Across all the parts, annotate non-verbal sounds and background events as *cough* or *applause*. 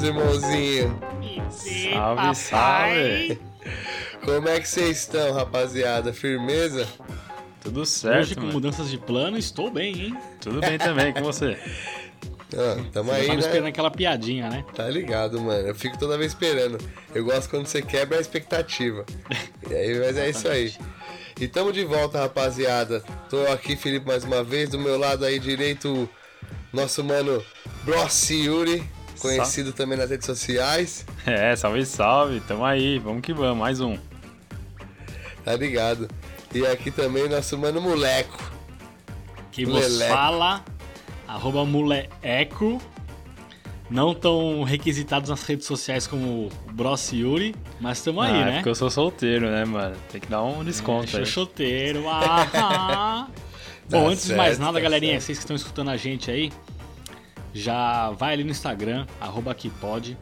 meus irmãozinhos. Salve, salve. Como é que vocês estão, rapaziada? Firmeza? Tudo certo, Hoje, com mano. mudanças de plano, estou bem, hein? Tudo bem também com você. Ah, tamo Eu aí, tava esperando né? aquela piadinha, né? Tá ligado, mano. Eu fico toda vez esperando. Eu gosto quando você quebra a expectativa. E aí, mas é isso aí. E tamo de volta, rapaziada. Tô aqui, Felipe, mais uma vez. Do meu lado aí direito, nosso mano Brossi Yuri, conhecido também nas redes sociais. *laughs* É, salve, salve. Tamo aí, vamos que vamos. Mais um. Tá ligado? E aqui também nosso mano Moleco. Que vos Leleco. fala, arroba muleco. Não tão requisitados nas redes sociais como o Bros Yuri, mas estamos aí, ah, é né? porque eu sou solteiro, né, mano? Tem que dar um desconto aí. Xoxoteiro. Ah. *laughs* Bom, Tá antes de mais certo, nada, tá galerinha, certo. vocês que estão escutando a gente aí, já vai ali no Instagram, arroba aquipod.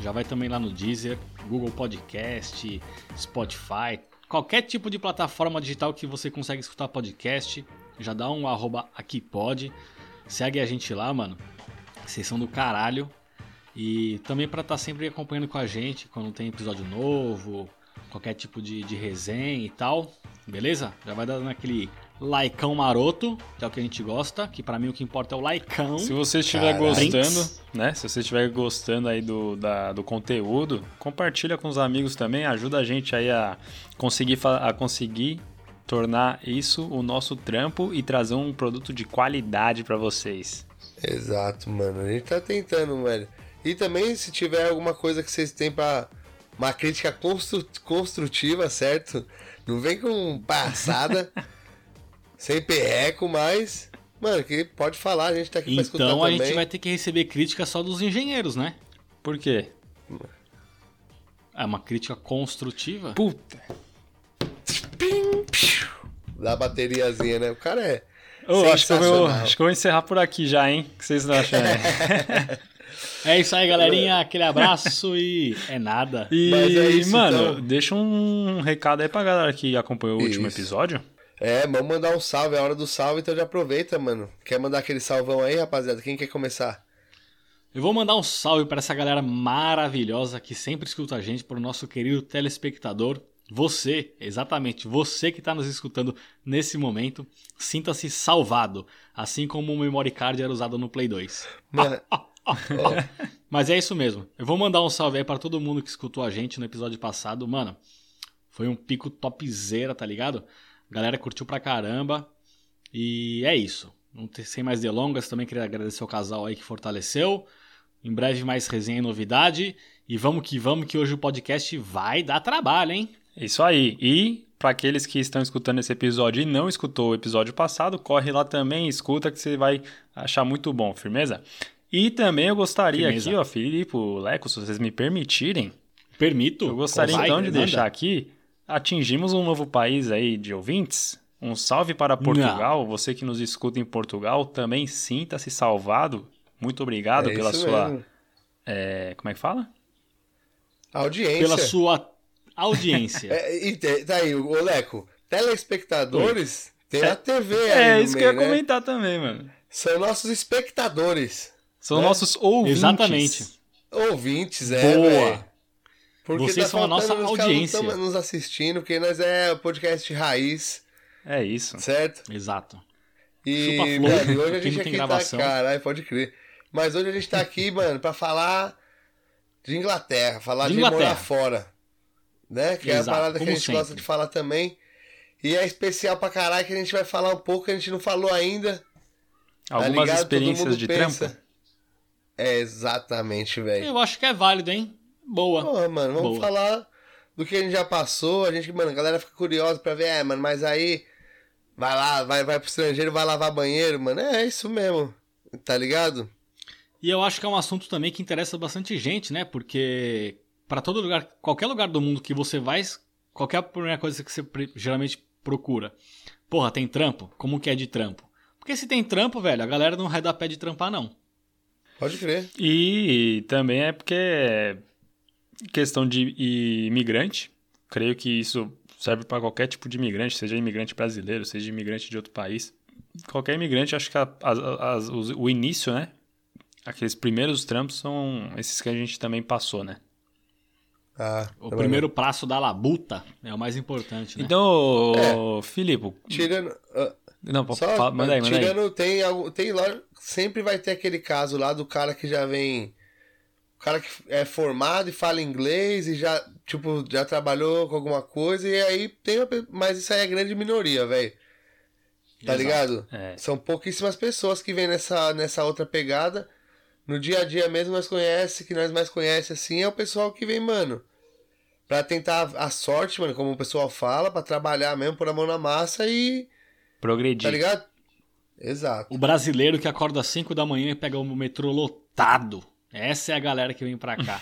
Já vai também lá no Deezer, Google Podcast, Spotify, qualquer tipo de plataforma digital que você consegue escutar podcast, já dá um arroba aquipod. Segue a gente lá, mano. Vocês são do caralho. E também para estar sempre acompanhando com a gente quando tem episódio novo, qualquer tipo de, de resenha e tal. Beleza? Já vai dando aquele likeão maroto, que é o que a gente gosta, que pra mim o que importa é o likeão. Se você estiver gostando, né? Se você estiver gostando aí do, da- do conteúdo, compartilha com os amigos também, ajuda a gente aí a conseguir, a conseguir tornar isso o nosso trampo e trazer um produto de qualidade pra vocês. Exato, mano. A gente tá tentando, velho. E também, se tiver alguma coisa que vocês têm pra. Uma crítica constru- construtiva, certo? Não vem com passada, *laughs* sem perreco, mas. Mano, que pode falar, a gente tá aqui pra escutar Então a também. gente vai ter que receber crítica só dos engenheiros, né? Por quê? É uma crítica construtiva. Puta! Pim, piu, Da bateriazinha, né? O cara é. Ô, acho, que eu vou, acho que eu vou encerrar por aqui já, hein? O que vocês acham? aí? *laughs* É isso aí, galerinha. Aquele abraço e é nada. E, Mas é isso, mano, então. deixa um recado aí pra galera que acompanhou o último Isso. episódio. É, vamos mandar um salve, é a hora do salve, então já aproveita, mano. Quer mandar aquele salvão aí, rapaziada? Quem quer começar? Eu vou mandar um salve para essa galera maravilhosa que sempre escuta a gente, para o nosso querido telespectador. Você, exatamente, você que está nos escutando nesse momento, sinta-se salvado, assim como o memory card era usado no Play 2. Mano, *laughs* Mas é isso mesmo. Eu vou mandar um salve aí para todo mundo que escutou a gente no episódio passado. Mano, foi um pico topzera, tá ligado? A galera curtiu pra caramba. E é isso. Não tem, sem mais delongas, também queria agradecer ao casal aí que fortaleceu. Em breve mais resenha e novidade. E vamos que vamos, que hoje o podcast vai dar trabalho, hein? Isso aí. E para aqueles que estão escutando esse episódio e não escutou o episódio passado, corre lá também, escuta que você vai achar muito bom, firmeza? E também eu gostaria Firmeza. aqui, ó, Filipe, Leco, se vocês me permitirem, Permito. eu gostaria então de manda. deixar aqui, atingimos um novo país aí de ouvintes. Um salve para Portugal, você que nos escuta em Portugal, também sinta-se salvado. Muito obrigado é pela sua, é, como é que fala? Audiência. Pela sua audiência. *laughs* É, e te- tá aí, ô Leco, telespectadores tem a TV aí É, isso que eu meio, ia né? comentar também, mano. São nossos espectadores. São É? nossos ouvintes. Exatamente. Ouvintes, é, Boa. velho. Porque Vocês tá são a nossa audiência. Não estão nos assistindo, porque nós é podcast raiz, É isso. certo? Exato. E, Chupa flor, mano, hoje a *laughs* gente aqui gravação. tá. Caralho, pode crer. Mas hoje a gente tá aqui, mano, pra falar de Inglaterra, falar De de, Inglaterra. morar fora. Né? Que é a Exato, parada que a gente gosta sempre. de falar também. E é especial pra caralho que a gente vai falar um pouco que a gente não falou ainda. tá Algumas? Todo experiências de pensa. trampo. É, exatamente, velho. Eu acho que é válido, hein? Boa. Porra, mano, vamos Boa. falar do que a gente já passou. A gente, mano, a galera fica curiosa pra ver, é, mano, mas aí vai lá, vai, vai pro estrangeiro, vai lavar banheiro, mano. É, é isso mesmo. Tá ligado? E eu acho que é um assunto também que interessa bastante gente, né? Porque para todo lugar, qualquer lugar do mundo que você vai, qualquer primeira coisa que você geralmente procura. Porra, tem trampo? Como que é de trampo? Porque se tem trampo, velho, a galera não vai dar pé de trampar, não. Pode crer. E também é porque questão de imigrante. Creio que isso serve para qualquer tipo de imigrante, seja imigrante brasileiro, seja imigrante de outro país. Qualquer imigrante, acho que a- as- os- o início, né? aqueles primeiros trampos são esses que a gente também passou, né? Ah, O primeiro passo da labuta é o mais importante, né? Então, ô, Filipe. não. Tirando. ah, Não, pô, Só, fala- manda aí, manda aí. tirando, tem, algo- tem lá, sempre vai ter aquele caso lá do cara que já vem, o cara que é formado e fala inglês e já, tipo, já trabalhou com alguma coisa e aí tem, mas isso aí é grande minoria, velho. Tá Exato. ligado? É. São pouquíssimas pessoas que vêm nessa, nessa outra pegada. No dia a dia mesmo nós conhece, que nós mais conhece assim, é o pessoal que vem, mano, pra tentar a sorte, mano, como o pessoal fala, pra trabalhar mesmo, pôr a mão na massa e, Progredir. tá ligado? Exato. O brasileiro que acorda às 5 da manhã e pega o metrô lotado. Essa é a galera que vem pra cá.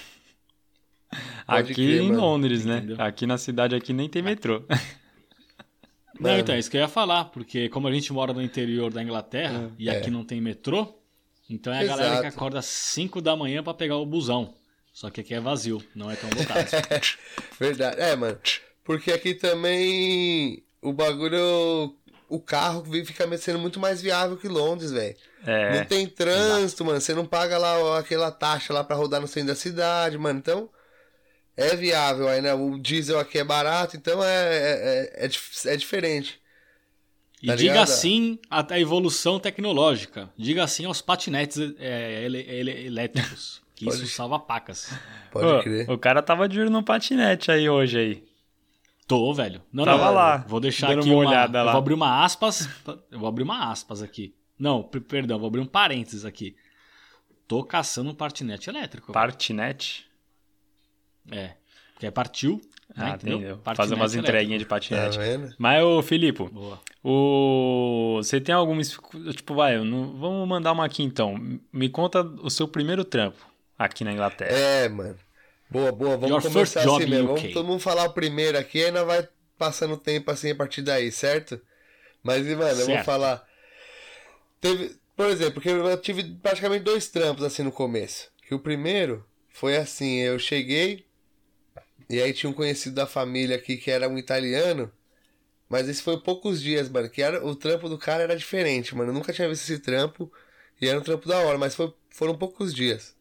*laughs* Aqui crer, em mano. Londres, né? Entendeu? Aqui na cidade aqui nem tem metrô. *laughs* Não, Mano. então, é isso que eu ia falar, porque como a gente mora no interior da Inglaterra e É. aqui não tem metrô, então é a galera que Exato. acorda às 5 da manhã pra pegar o busão. Só que aqui é vazio, não é tão lotado. *laughs* Verdade. É, mano. Porque aqui também o bagulho. O carro fica sendo muito mais viável que Londres, velho. É. Não tem trânsito, mano. Você não paga lá ó, aquela taxa lá pra rodar no centro da cidade, mano. Então. É viável aí, né? O diesel aqui é barato, então é, é, é, é, é diferente. E Tá diga ligado? sim à à evolução tecnológica. Diga sim aos patinetes é, ele- ele- elétricos. Que Pode- isso salva pacas. Pode Ô, crer. O cara tava de olho no patinete aí hoje aí. Tô, velho. Não, Tava não, lá, Vou deixar dando aqui uma uma, olhada eu lá. vou abrir uma aspas. Eu vou abrir uma aspas aqui. Não, per- perdão, vou abrir um parênteses aqui. Tô caçando um patinete elétrico. velho. Patinete? É. Porque partiu. né, Ah, entendeu? entendeu. Fazer umas elétrico. entreguinhas de Tá patinete. vendo? Mas, ô, Filipe, Boa. o... você tem alguma. Tipo, vai, não- vamos mandar uma aqui então. Me conta o seu primeiro trampo aqui na Inglaterra. É, mano. Boa, boa. Vamos Your começar assim mesmo. Vamos todo mundo falar o primeiro aqui, aí nós vai passando o tempo assim a partir daí, certo? Mas, mano, eu vou Certo. falar. Teve, por exemplo, porque eu tive praticamente dois trampos assim no começo. Que o primeiro foi assim, eu cheguei e aí tinha um conhecido da família aqui que era um italiano. Mas esse foi poucos dias, mano. Que era, o trampo do cara era diferente, mano. Eu nunca tinha visto esse trampo. E era um trampo da hora, mas foi, foram poucos dias.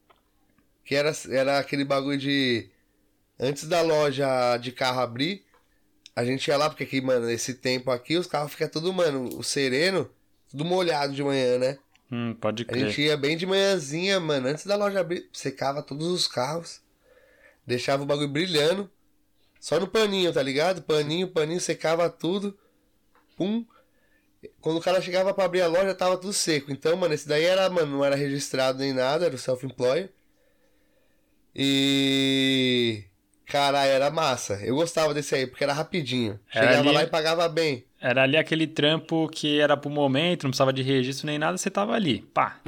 Que era, era aquele bagulho de. Antes da loja de carro abrir, a gente ia lá, porque aqui, mano, esse tempo aqui, os carros ficam tudo, mano, o sereno, tudo molhado de manhã, né? Hum, pode A crer. gente ia bem de manhãzinha, mano, antes da loja abrir, secava todos os carros, deixava o bagulho brilhando, só no paninho, tá ligado? Paninho, paninho, secava tudo, pum. Quando o cara chegava pra abrir a loja, tava tudo seco. Então, mano, esse daí era, mano, não era registrado nem nada, era o self-employer. E. Caralho, era massa. Eu gostava desse aí, porque era rapidinho. Era Chegava ali- lá e pagava bem. Era ali aquele trampo que era pro momento, não precisava de registro nem nada, você tava ali. Pá.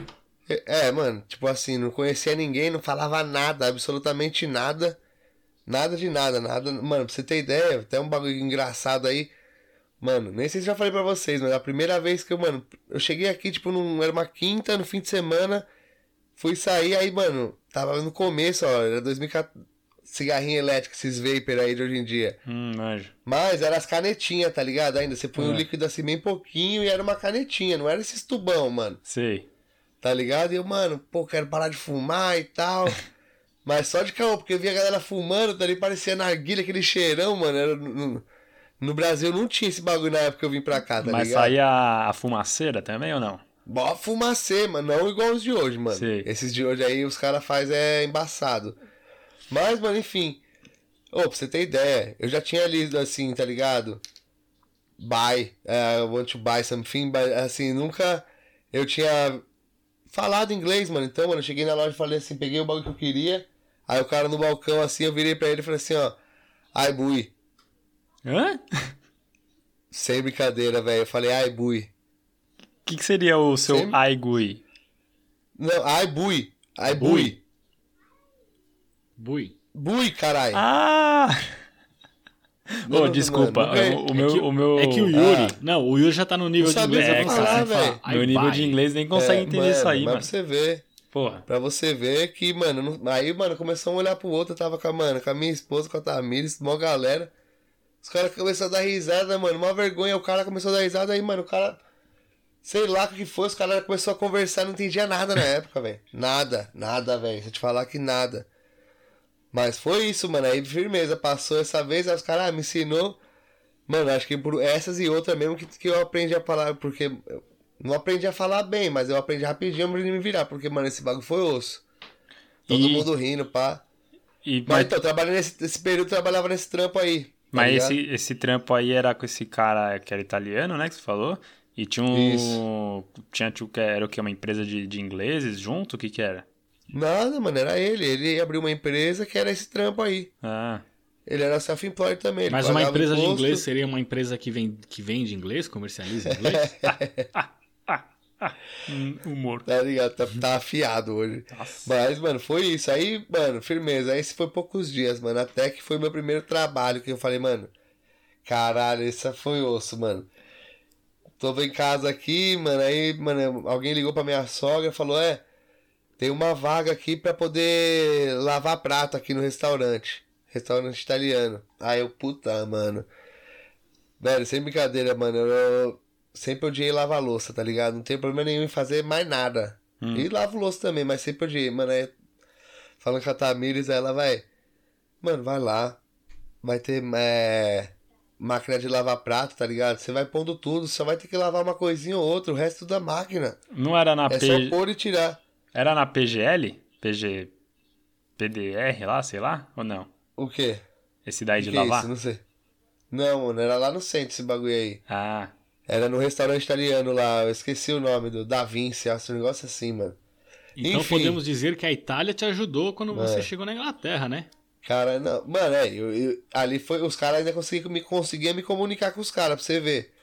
É, mano, tipo assim, não conhecia ninguém, não falava nada, absolutamente nada. Nada de nada, nada. Mano, pra você ter ideia, até um bagulho engraçado aí. Mano, nem sei se já falei pra vocês, mas a primeira vez que eu, mano, eu cheguei aqui, tipo, num, era uma quinta, no fim de semana, fui sair, aí, mano, tava no começo, ó, era 2014, cigarrinho elétrico, esses vapor aí de hoje em dia. Hum, manjo. Mas era as canetinhas, tá ligado? Ainda, você põe o É. líquido assim bem pouquinho e era uma canetinha, não era esses tubão, mano Sei. tá ligado? E eu, mano, pô, quero parar de fumar e tal. *laughs* Mas só de caô, porque eu via a galera fumando, tá ali parecia narguilha, aquele cheirão, mano. Era, no, no Brasil não tinha esse bagulho na época que eu vim pra cá, tá Mas ligado? saía a fumaceira também ou não? Bó fumacê, mano, não igual os de hoje, mano. Sei. Esses de hoje aí os caras fazem é embaçado. Mas, mano, enfim. Ô, pra você ter ideia, eu já tinha lido assim, tá ligado? Buy, uh, I want to buy something, but, assim, nunca eu tinha falado inglês, mano. Então, mano, eu cheguei na loja e falei assim, peguei o bagulho que eu queria. Aí o cara no balcão, assim, eu virei pra ele e falei assim, ó. Ai, bui. Hã? Sem brincadeira, velho. Eu falei, ai, bui. O que, que seria o seu Sempre- Aigui? Não, ai, bui. Ai, Bui. bui. Bui. Caralho. Ah! Não, *laughs* Ô, não, desculpa, mano, o, o é, meu, que, o meu... é que o Yuri. Ah. Não, o Yuri já tá no nível de inglês É, avançado. cara, Você fala, velho. "I Meu nível buy". de inglês nem consegue É, entender mano, isso aí, mas mano. pra você ver. Porra. Pra você ver que, mano, não- aí, mano, começou a olhar pro outro, eu tava com a, mano, com a minha esposa, com a Tamires, uma galera. Os caras começaram a dar risada, mano, uma vergonha, o cara começou a dar risada, aí, mano, o cara Sei lá o que foi, os caras começaram a conversar, não entendia nada na época, velho. Nada, nada, velho. Se eu te falar que nada. Mas foi isso, mano. Aí firmeza, passou essa vez, aí os caras ah, me ensinou. Mano, acho que por essas e outras mesmo que, que eu aprendi a falar, porque eu não aprendi a falar bem, mas eu aprendi rapidinho pra me virar, porque, mano, esse bagulho foi osso. Todo E- mundo rindo, pá. E, Mas, mas então, eu trabalhei nesse, nesse período, eu trabalhava nesse trampo aí. tá mas ligado? esse, esse trampo aí era com esse cara que era italiano, né? Que você falou. E tinha um. Tinha tipo, que era o que? Uma empresa de, de ingleses junto? O que que era? Nada, mano, era ele. Ele abriu uma empresa que era esse trampo aí. Ah, Ele era self-employed também. Mas uma empresa de inglês seria uma empresa que, vem, que vende inglês, comercializa inglês? *laughs* hum, humor. Tá ligado? Tá, tá afiado hoje. Nossa. Mas, mano, foi isso. Aí, mano, firmeza. Aí foi poucos dias, mano. Até que foi meu primeiro trabalho que eu falei, mano. Caralho, esse foi osso, mano. Tô em casa aqui, mano. Aí, mano, alguém ligou pra minha sogra e falou: É, tem uma vaga aqui pra poder lavar prato aqui no restaurante. Restaurante italiano. Aí eu, puta, mano. Velho, sem brincadeira, mano. Eu sempre odiei lavar louça, tá ligado? Não tem problema nenhum em fazer mais nada. E lavo louça também, mas sempre odiei. Mano, aí, falando com a Tamires, ela vai. Mano, vai lá. Vai ter é, máquina de lavar prato, tá ligado? Você vai pondo tudo, só vai ter que lavar uma coisinha ou outra, o resto da máquina. Não era na É P... só pôr e tirar. Era na PGL? PG... PDR lá, sei lá? Ou não? O quê? Esse daí O de que é lavar? isso? Não sei. Não, mano, era lá no centro esse bagulho aí. Ah, Era no restaurante italiano lá, eu esqueci o nome do Da Vinci, acho um negócio assim, mano. Então Enfim. podemos dizer que a Itália te ajudou quando você É. chegou na Inglaterra, né? Cara, não. Mano, é, eu, eu- ali foi. Os caras ainda conseguiam me, conseguiam me comunicar com os caras, pra você ver.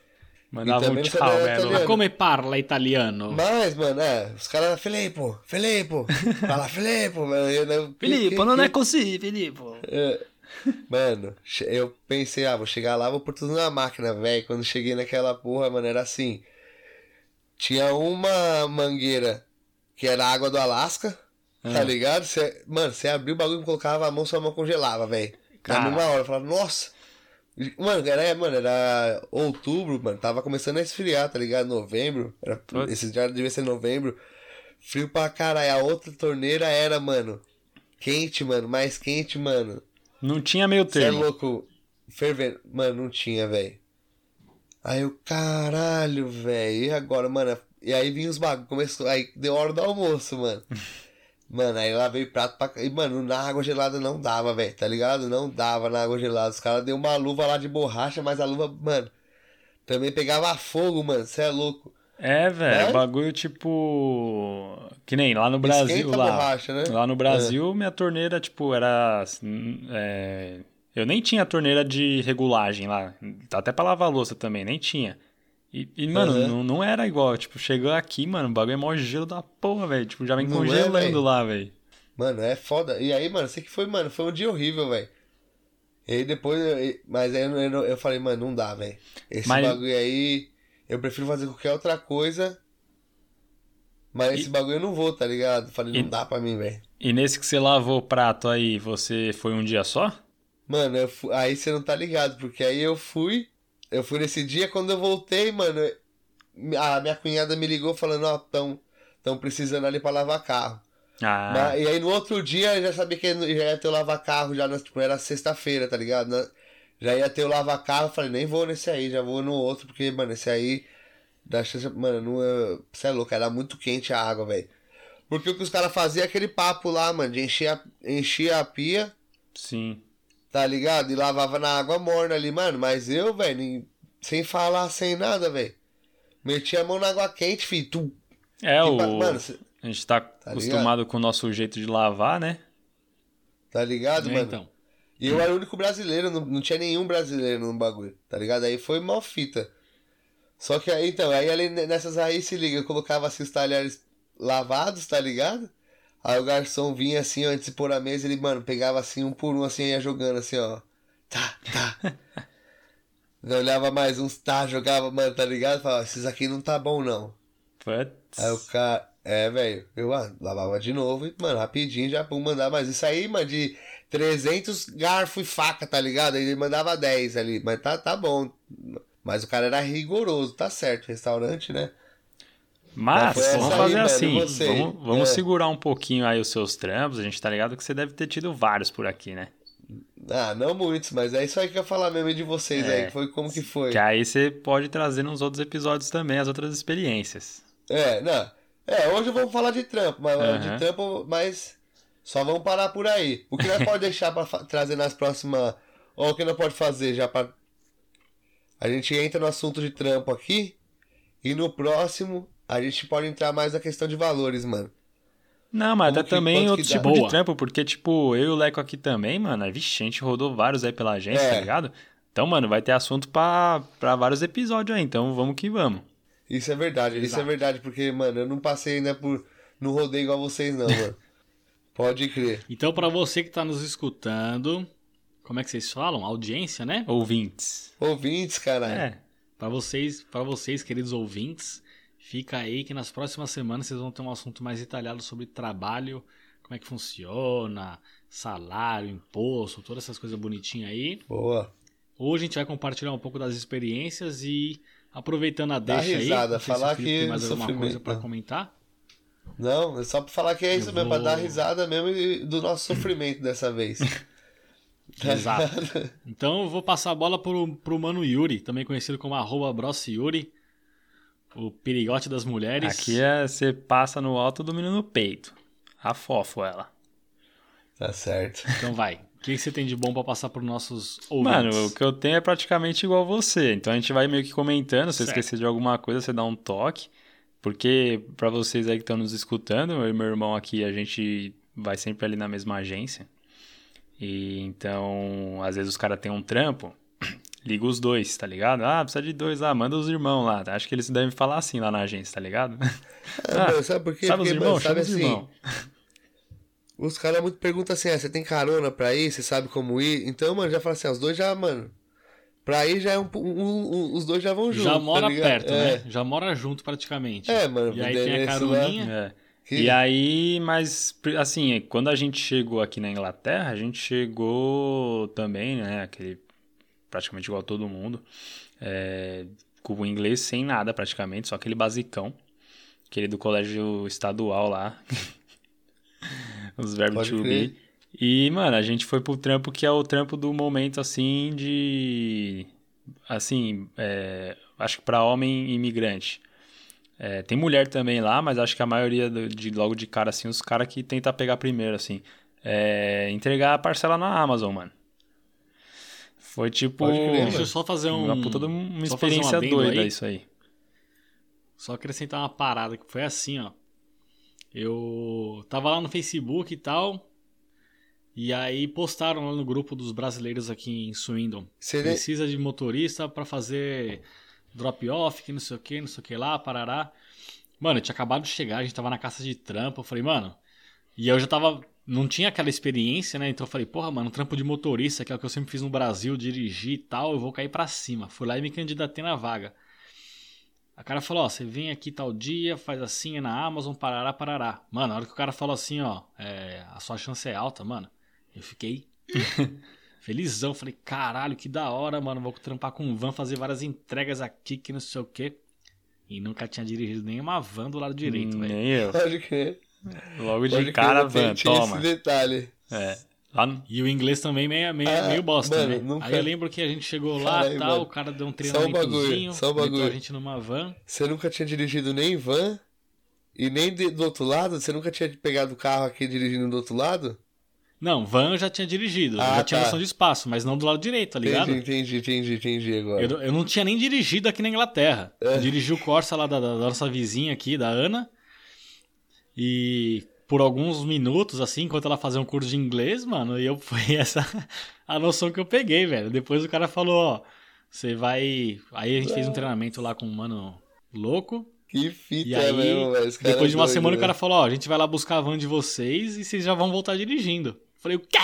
mandava um tchau, velho. Ma come parla italiano? Mas, mano, é, os caras, Filippo, Filippo, *laughs* fala Filippo, mano. Eu, não- Filippo, que- não que- é così, Filippo. É. Mano, eu pensei, ah, vou chegar lá, vou pôr tudo na máquina, velho. Quando cheguei naquela porra, mano, era assim. Tinha uma mangueira que era água do Alasca, tá Ah. ligado? Cê, mano, você abriu o bagulho e colocava a mão, sua mão congelava, velho. Na mesma hora, eu falava, nossa. Mano, era, mano, era outubro, mano, tava começando a esfriar, tá ligado? Novembro, era, esse já devia ser novembro. Frio pra caralho. A outra torneira era, mano, quente, mano, mais quente, mano. Não tinha meio Você é termo. louco? Fervendo. Mano, não tinha, velho. Aí eu, caralho, velho. E agora, mano? E aí vinha os bagulhos. Começou. Aí deu hora do almoço, mano. *laughs* mano, aí lá veio prato pra. E, mano, na água gelada não dava, velho. Tá ligado? Não dava na água gelada. Os caras deu uma luva lá de borracha, mas a luva, mano. Também pegava fogo, mano. Você é louco. É, velho, É? bagulho tipo. Que nem lá no Brasil. Esquenta Lá, borracha, né? lá no Brasil, minha torneira, tipo, era. é, Eu nem tinha torneira de regulagem lá. Até pra lavar louça também, nem tinha. E, e, mano, não, não era igual. Tipo, chegou aqui, mano, o bagulho é mó gelo da porra, velho. Tipo, já vem Não é, congelando velho? lá, velho. Mano, é foda. E aí, mano, sei que foi, mano, foi um dia horrível, velho. E aí depois, eu- e- mas aí eu, eu, eu falei, mano, não dá, velho. Esse Mas- bagulho aí, eu prefiro fazer qualquer outra coisa. Mas esse bagulho eu não vou, tá ligado? Falei, E- não dá pra mim, velho. E nesse que você lavou o prato aí, você foi um dia só? Mano, eu aí você não tá ligado, porque aí eu fui. Eu fui nesse dia, quando eu voltei, mano, a minha cunhada me ligou falando, ó, tão, tão precisando ali pra lavar carro. Ah, e aí no outro dia eu já sabia que já ia ter o lava-carro, já na- tipo, era sexta-feira, tá ligado? Na- já ia ter o lava-carro, eu falei, nem vou nesse aí, já vou no outro, porque, mano, esse aí. Dá chance, mano, não. Você é louco, era muito quente a água, velho. Porque o que os caras faziam é aquele papo lá, mano, de encher a, encher a pia, sim. Tá ligado? E lavava na água morna ali, mano. Mas eu, velho, sem falar, sem nada, velho. Metia a mão na água quente, filho. Tu, É, o. Mano, cê- A gente tá, acostumado com o nosso jeito de lavar, né? tá ligado, É, mano? então. E eu era o único brasileiro, não, não tinha nenhum brasileiro no bagulho, tá ligado? Aí foi mal fita. Só que aí, então, aí ali nessas aí se liga, eu colocava assim os talheres lavados, tá ligado? Aí o garçom vinha assim, ó, antes de pôr a mesa, ele, mano, pegava assim um por um, assim, ia jogando assim, ó. Tá, tá. *laughs* eu olhava mais uns, tá, jogava, mano, tá ligado? Falava, esses aqui não tá bom, não. Putz. Aí o cara, é, velho, eu ah, lavava de novo e, mano, rapidinho já pum, mandar mais. Isso aí, mano, de 300 garfo e faca, tá ligado? Aí ele mandava 10 ali, mas tá, tá bom. Mas o cara era rigoroso, tá certo, restaurante, né? Mas foi vamos fazer aí, assim, vamos, vamos É. segurar um pouquinho aí os seus trampos, a gente tá ligado que você deve ter tido vários por aqui, né? Ah, não muitos, mas é isso aí que eu ia falar mesmo de vocês É. aí. Foi como que foi. Que aí você pode trazer nos outros episódios também as outras experiências. É, não. É, hoje vamos falar de trampo, mas Aham. de trampo, mas só vamos parar por aí. O que nós *laughs* pode deixar pra fa- trazer nas próximas. Ou o que nós pode fazer já pra. A gente entra no assunto de trampo aqui. E no próximo, a gente pode entrar mais na questão de valores, mano. Não, mas até também outro que dá? tipo de Boa. trampo, porque, tipo, eu e o Leco aqui também, mano, vixe, a gente rodou vários aí pela agência, É. tá ligado? Então, mano, vai ter assunto pra, pra vários episódios aí, então vamos que vamos. Isso é verdade, isso é Exato. verdade, porque, mano, eu não passei ainda por. Não rodei igual vocês, não, mano. *laughs* Pode crer. Então, pra você que tá nos escutando, como é que vocês falam? Audiência, né? Ouvintes. Ouvintes, caralho. É, Pra vocês, para vocês, queridos ouvintes, fica aí que nas próximas semanas vocês vão ter um assunto mais detalhado sobre trabalho, como é que funciona, salário, imposto, todas essas coisas bonitinhas aí. Boa. Hoje a gente vai compartilhar um pouco das experiências e aproveitando a Dá deixa risada, aí, se falar que tem mais alguma coisa pra né? comentar. Não, é só pra falar que é isso Eu mesmo, pra vou- dar risada mesmo do nosso sofrimento *laughs* dessa vez. Exato. *laughs* Então eu vou passar a bola pro, pro mano Yuri, também conhecido como arroba Yuri, o perigote das mulheres. aqui é você passa no alto do menino no peito. Afofo ela. Tá certo. Então vai. O que você tem de bom pra passar pros nossos ouvintes? Mano, o que eu tenho é praticamente igual você. Então a gente vai meio que comentando. Se você Certo. esquecer de alguma coisa, você dá um toque. Porque pra vocês aí que estão nos escutando, eu e meu irmão aqui, a gente vai sempre ali na mesma agência. E então, às vezes os caras têm um trampo, liga os dois, tá ligado? Ah, precisa de dois, ah, manda os irmãos lá. Acho que eles devem falar assim lá na agência, tá ligado? Ah, mano, sabe por quê? Sabe os Porque, irmãos? mano, sabe Chama os assim, irmãos. os caras muito perguntam assim, ah, você tem carona pra ir? Você sabe como ir? Então, mano, já fala assim, ah, os dois já, mano, pra ir já é um, um- um- os dois já vão juntos, Já tá mora ligado? perto, é. né? Já mora junto praticamente. É, mano, E aí tem a caroninha. É. Que- E aí, mas assim, quando a gente chegou aqui na Inglaterra, a gente chegou também, né? Aquele praticamente igual a todo mundo, é, com o inglês sem nada praticamente, só aquele basicão, aquele do colégio estadual lá, *laughs* os verbos Pode to crer. be. E, mano, a gente foi pro trampo que é o trampo do momento, assim, de. Assim, é, acho que pra homem imigrante. É, tem mulher também lá, mas acho que a maioria do- de logo de cara, assim, os caras que tentam pegar primeiro, assim. É, entregar a parcela na Amazon, mano. Foi tipo. Crer, Deixa eu só fazer um. Uma puta de uma um experiência adendo doida aí. isso aí. Só acrescentar uma parada que foi assim, ó. Eu tava lá no Facebook e tal. E aí postaram lá no grupo dos brasileiros aqui em Swindon. Você Precisa de motorista pra fazer drop-off, que não sei o que, não sei o que lá, parará. Mano, eu tinha acabado de chegar, a gente tava na caça de trampo. Eu falei, mano. E eu já tava. Não tinha aquela experiência, né? Então eu falei, porra, mano, trampo de motorista, que é o que eu sempre fiz no Brasil, dirigir e tal, eu vou cair pra cima. Fui lá e me candidatei na vaga. A cara falou, ó, você vem aqui tal dia, faz assim, é na Amazon, parará, parará. Mano, na hora que o cara falou assim, ó, é, a sua chance é alta, mano, eu fiquei *laughs* felizão. Falei, caralho, que da hora, mano, vou trampar com van, fazer várias entregas aqui, que não sei o quê. E nunca tinha dirigido nenhuma van do lado direito, velho. Nem eu. Pode crer. Logo de Pode cara, van, tinha toma. esse detalhe. É. No- E o inglês também meio, meio, Ah, meio bosta, mano, né? nunca- Aí eu lembro que a gente chegou lá e tal, mano. o cara deu um Só um treinamentozinho, bagulho, só bagulho. a gente numa van. Você nunca tinha dirigido nem van? E nem de- do outro lado? Você nunca tinha pegado o carro aqui dirigindo do outro lado? Não, van eu já tinha dirigido, Ah, já tinha tá. noção de espaço, mas não do lado direito, tá ligado? Entendi, entendi, entendi, entendi agora. Eu, eu não tinha nem dirigido aqui na Inglaterra. É. Eu dirigi o Corsa lá da, da- da nossa vizinha aqui, da Ana. E por alguns minutos, assim, enquanto ela fazia um curso de inglês, mano, e eu *laughs* foi essa a noção que eu peguei, velho. Depois o cara falou, ó, você vai. Aí a gente fez um treinamento lá com um mano louco. Que fita E aí, mesmo, velho. Cara depois é de uma doido, semana, o velho. cara falou, ó, a gente vai lá buscar a van de vocês e vocês já vão voltar dirigindo. Falei, o quê?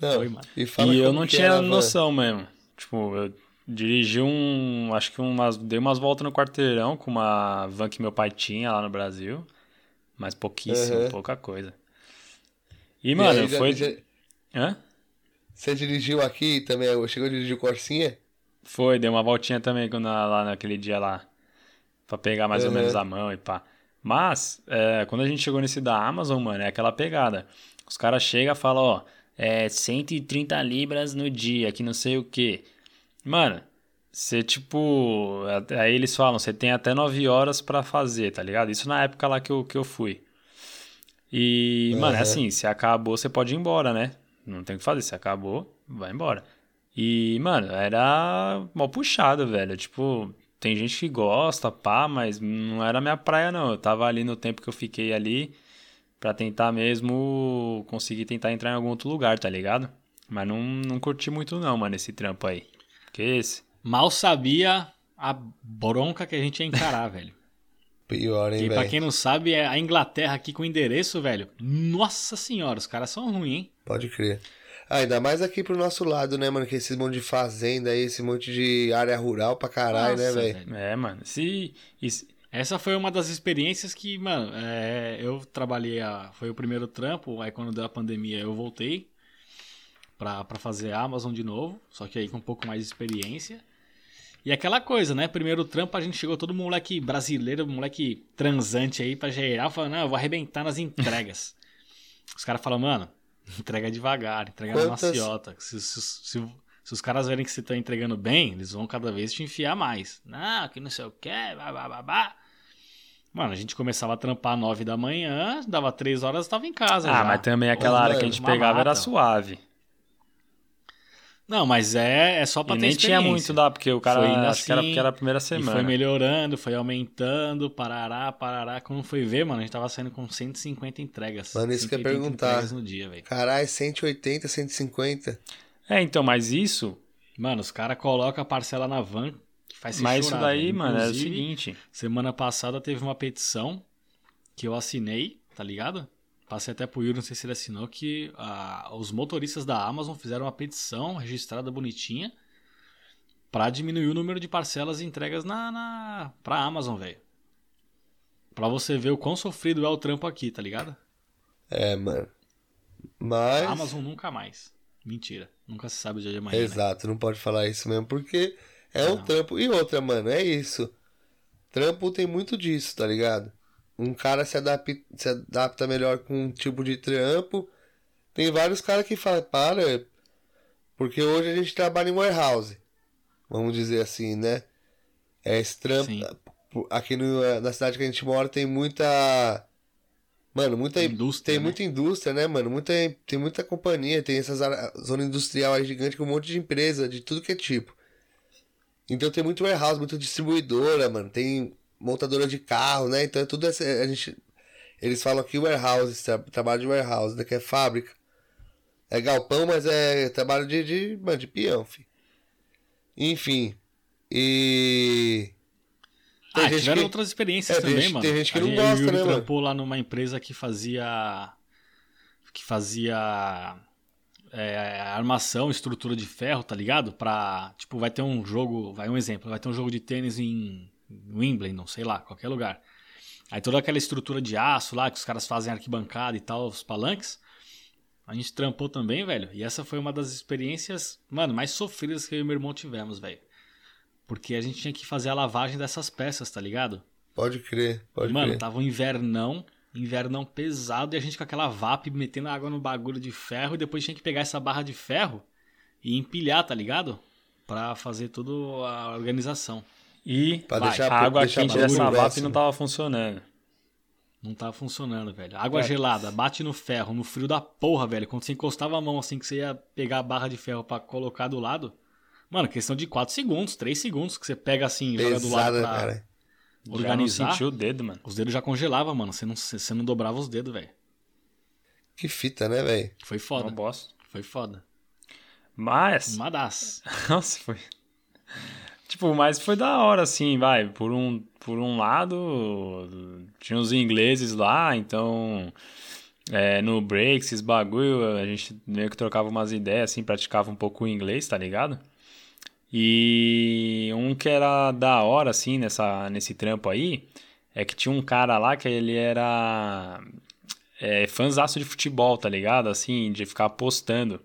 Não, Foi, mano. E, fala E eu não era tinha a van. noção mesmo. Tipo, eu dirigi um. Acho que umas. Dei umas voltas no quarteirão com uma van que meu pai tinha lá no Brasil. Mas pouquíssimo, Aham. pouca coisa. E, mano, aí já- foi. já- Hã? Você dirigiu aqui também? Chegou a dirigir o Corsinha? Foi, dei uma voltinha também quando, lá naquele dia lá. Pra pegar mais ou menos a mão e pá. Mas, é, quando a gente chegou nesse da Amazon, mano, é aquela pegada. Os caras chegam e falam, ó, é 130 libras no dia, que não sei o que. Mano, você, tipo. Aí eles falam, você tem até 9 horas para fazer, tá ligado? Isso na época lá que eu, que eu fui. E, uhum. mano, é assim, se acabou, você pode ir embora, né? Não tem o que fazer, se acabou, vai embora. E, mano, era mal puxado, velho. Tipo, tem gente que gosta, pá, mas não era minha praia, não. Eu tava ali no tempo que eu fiquei ali para tentar mesmo conseguir tentar entrar em algum outro lugar, tá ligado? Mas não, não curti muito, não, mano, esse trampo aí. Que esse? Mal sabia a bronca que a gente ia encarar, *laughs* velho. Pior, hein, velho? Pra quem não sabe, é a Inglaterra aqui com endereço, velho. Nossa senhora, os caras são ruins, hein? Pode crer. Ah, ainda mais aqui pro nosso lado, né, mano? Que esse monte de fazenda aí, esse monte de área rural pra caralho, né, Nossa, né, velho? É, mano. Se, Essa foi uma das experiências que, mano, é, eu trabalhei, a, foi o primeiro trampo, aí quando deu a pandemia eu voltei pra, pra fazer a Amazon de novo, só que aí com um pouco mais de experiência. E aquela coisa, né? Primeiro trampo a gente chegou todo moleque brasileiro, moleque transante aí pra geral, falando, não, eu vou arrebentar nas entregas. *laughs* os caras falam, mano, entrega devagar, entrega Quantas... na maciota. Se, se, se, se, os caras verem que você tá entregando bem, eles vão cada vez te enfiar mais. Não, que não sei o que, babá. Mano, a gente começava a trampar nove da manhã, dava três horas, tava em casa. Ah, já. mas também aquela área que a gente pegava mata. era suave. Não, mas é, é só pra e ter nem tinha muito lá, porque o cara foi acho assim, que era porque era a primeira semana. foi melhorando, foi aumentando, parará, parará. Quando foi ver, mano, a gente tava saindo com 150 entregas. Mano, isso que eu ia perguntar. no dia, velho. Caralho, 180, 150. É, então, mas isso... Mano, os caras colocam a parcela na van, que faz se Mas chorar, isso daí, velho. mano, é o seguinte... Semana passada teve uma petição que eu assinei, tá ligado? Passei até pro Yuri, não sei se ele assinou, que ah, os motoristas da Amazon fizeram uma petição registrada bonitinha para diminuir o número de parcelas entregas na, na, pra Amazon, velho. Pra você ver o quão sofrido é o trampo aqui, tá ligado? É, mano. Mas. A Amazon nunca mais. Mentira. Nunca se sabe o dia de amanhã. Né? Exato, né? não pode falar isso mesmo, porque é não. um trampo. E outra, mano, é isso. Trampo tem muito disso, tá ligado? Um cara se adapta, se adapta melhor com um tipo de trampo. Tem vários caras que falam, para, porque hoje a gente trabalha em warehouse, vamos dizer assim, né? É esse trampo. Sim. Aqui no, na cidade que a gente mora tem muita. Mano, muita indústria, tem né? muita indústria, né, mano? Muita, tem muita companhia, tem essas zona industrial aí gigante com um monte de empresa, de tudo que é tipo. Então tem muito warehouse, muita distribuidora, mano. Tem montadora de carro, né? Então é tudo essa, a gente eles falam aqui warehouse, trabalho de warehouse, né? Que é fábrica. É galpão, mas é trabalho de, de, mano, de peão, fi. Enfim. E. Tem ah, tiveram que... outras experiências é, também, tem, mano. Tem gente que não gosta, né, mano? trampou lá numa empresa que fazia. que fazia. É, armação, estrutura de ferro, tá ligado? Pra. Tipo, vai ter um jogo. Vai um exemplo, vai ter um jogo de tênis em Wimbledon, sei lá, qualquer lugar. Aí toda aquela estrutura de aço lá que os caras fazem arquibancada e tal, os palanques. A gente trampou também, velho. E essa foi uma das experiências, mano, mais sofridas que eu e meu irmão tivemos, velho. Porque a gente tinha que fazer a lavagem dessas peças, tá ligado? Pode crer, pode mano, crer. Mano, tava um invernão, invernão pesado, e a gente com aquela VAP metendo água no bagulho de ferro, e depois tinha que pegar essa barra de ferro e empilhar, tá ligado? Pra fazer toda a organização. E pra deixar, a água deixar quente dessa VAP não tava funcionando. Não tava funcionando, velho. Água é. gelada, bate no ferro, no frio da porra, velho. Quando você encostava a mão assim que você ia pegar a barra de ferro para colocar do lado. Mano, questão de 4 segundos, 3 segundos que você pega assim, Pesada, joga do lado pra cara. organizar. Já sentiu o dedo, mano. Os dedos já congelavam, mano. Você não, você não dobrava os dedos, velho. Que fita, né, velho? Foi foda. Uma bosta. Foi foda. Mas. Uma das. *laughs* Nossa, foi. Tipo, mas foi da hora, assim, vai. Por um, por um lado, tinha os ingleses lá, então. É, no break, esses bagulho, a gente meio que trocava umas ideias, assim, praticava um pouco o inglês, tá ligado? E um que era da hora, assim, nessa, nesse trampo aí, é que tinha um cara lá que ele era é, fãzaço de futebol, tá ligado? Assim, de ficar postando.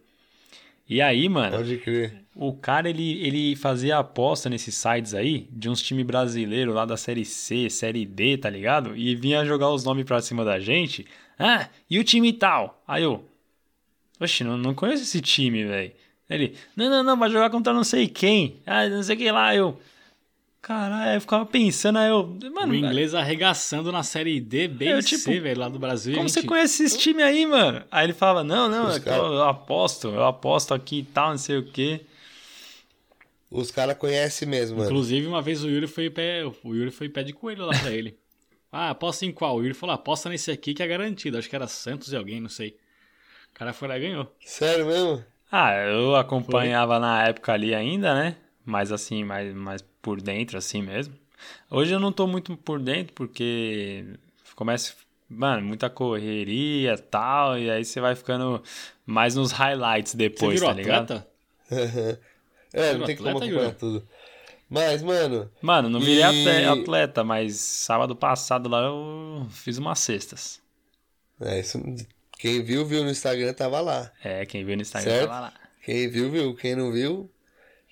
E aí, mano, Pode crer. o cara ele, ele fazia aposta nesses sites aí de uns times brasileiros lá da Série C, Série D, tá ligado? E vinha jogar os nomes pra cima da gente. Ah, e o time tal? Aí eu. Oxe, não, não conheço esse time, velho. Ele, não, não, não, vai jogar contra não sei quem. Ah, não sei o que lá. Eu. Caralho, eu ficava pensando, aí eu. Mano, o inglês arregaçando na série D, B Eu, e tipo, C, velho, lá do Brasil. Como você gente- conhece esse time aí, mano? Aí ele falava, não, não, que cara- eu, eu aposto, eu aposto aqui e tal, não sei o quê. Os caras conhecem mesmo, mano. Inclusive, uma vez o Yuri foi pé, o Yuri foi pé de coelho lá pra ele. *laughs* Ah, aposta em qual? O Yuri falou, aposta nesse aqui que é garantido. Acho que era Santos e alguém, não sei. O cara foi lá e ganhou. Sério mesmo? Ah, eu acompanhava na época ali ainda, né? Mas assim, mais, mais por dentro, assim mesmo. Hoje eu não tô muito por dentro porque começa, mano, muita correria e tal, e aí você vai ficando mais nos highlights Você depois, virou tá ligado? atleta? é, não tem como atleta, acompanhar tudo. Mas, mano, Mano, não virei E- atle- atleta, mas sábado passado lá eu fiz umas cestas. é isso. Quem viu, viu no Instagram, tava lá. É, quem viu no Instagram Certo. tava lá. Quem viu, viu. Quem não viu,